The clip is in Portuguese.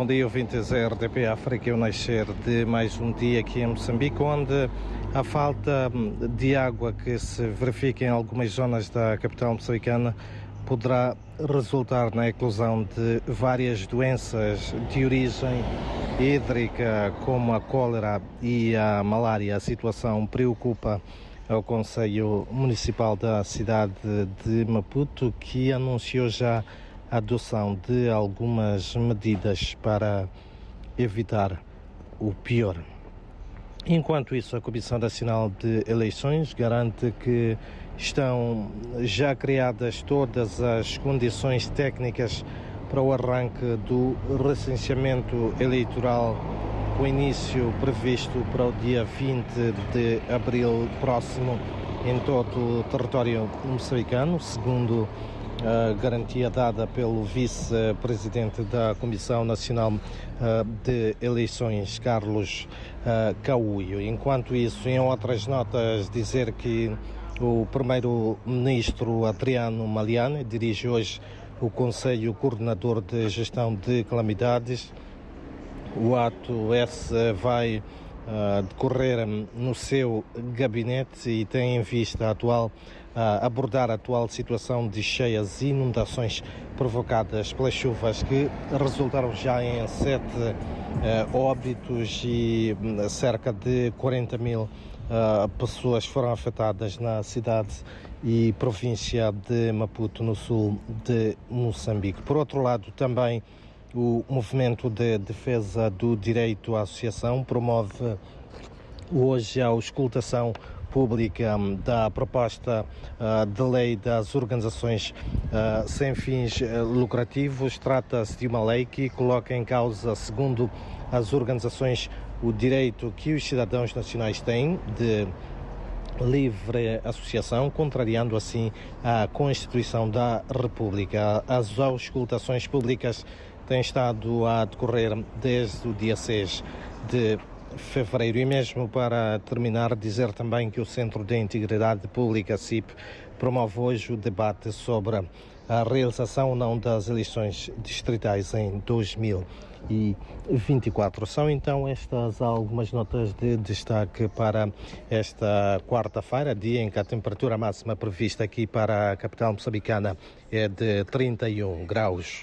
Bom dia, ouvintes da RDP África. Eu nascer de mais um dia aqui em Moçambique, onde a falta de água que se verifica em algumas zonas da capital moçambicana poderá resultar na eclosão de várias doenças de origem hídrica, como a cólera e a malária. A situação preocupa o Conselho Municipal da cidade de Maputo, que anunciou já a adoção de algumas medidas para evitar o pior. Enquanto isso, a Comissão Nacional de Eleições garante que estão já criadas todas as condições técnicas para o arranque do recenseamento eleitoral, com início previsto para o dia 20 de abril próximo em todo o território moçambicano, segundo a garantia dada pelo vice-presidente da Comissão Nacional de Eleições, Carlos Cauio. Enquanto isso, em outras notas, dizer que o primeiro-ministro Adriano Maliane dirige hoje o Conselho Coordenador de Gestão de Calamidades. O ato esse vai uh, decorrer no seu gabinete e tem em vista a atual abordar a atual situação de cheias e inundações provocadas pelas chuvas que resultaram já em sete uh, óbitos e cerca de 40 mil pessoas foram afetadas na cidade e província de Maputo, no sul de Moçambique. Por outro lado, também o movimento de defesa do direito à associação promove hoje a auscultação pública da proposta uh, de lei das organizações uh, sem fins uh, lucrativos. Trata-se de uma lei que coloca em causa, segundo as organizações, o direito que os cidadãos nacionais têm de livre associação, contrariando assim a Constituição da República. As auscultações públicas têm estado a decorrer desde o dia 6 de fevereiro. E mesmo para terminar, dizer também que o Centro de Integridade Pública, CIP, promove hoje o debate sobre a realização ou não das eleições distritais em 2024. São então estas algumas notas de destaque para esta quarta-feira, dia em que a temperatura máxima prevista aqui para a capital moçambicana é de 31 graus.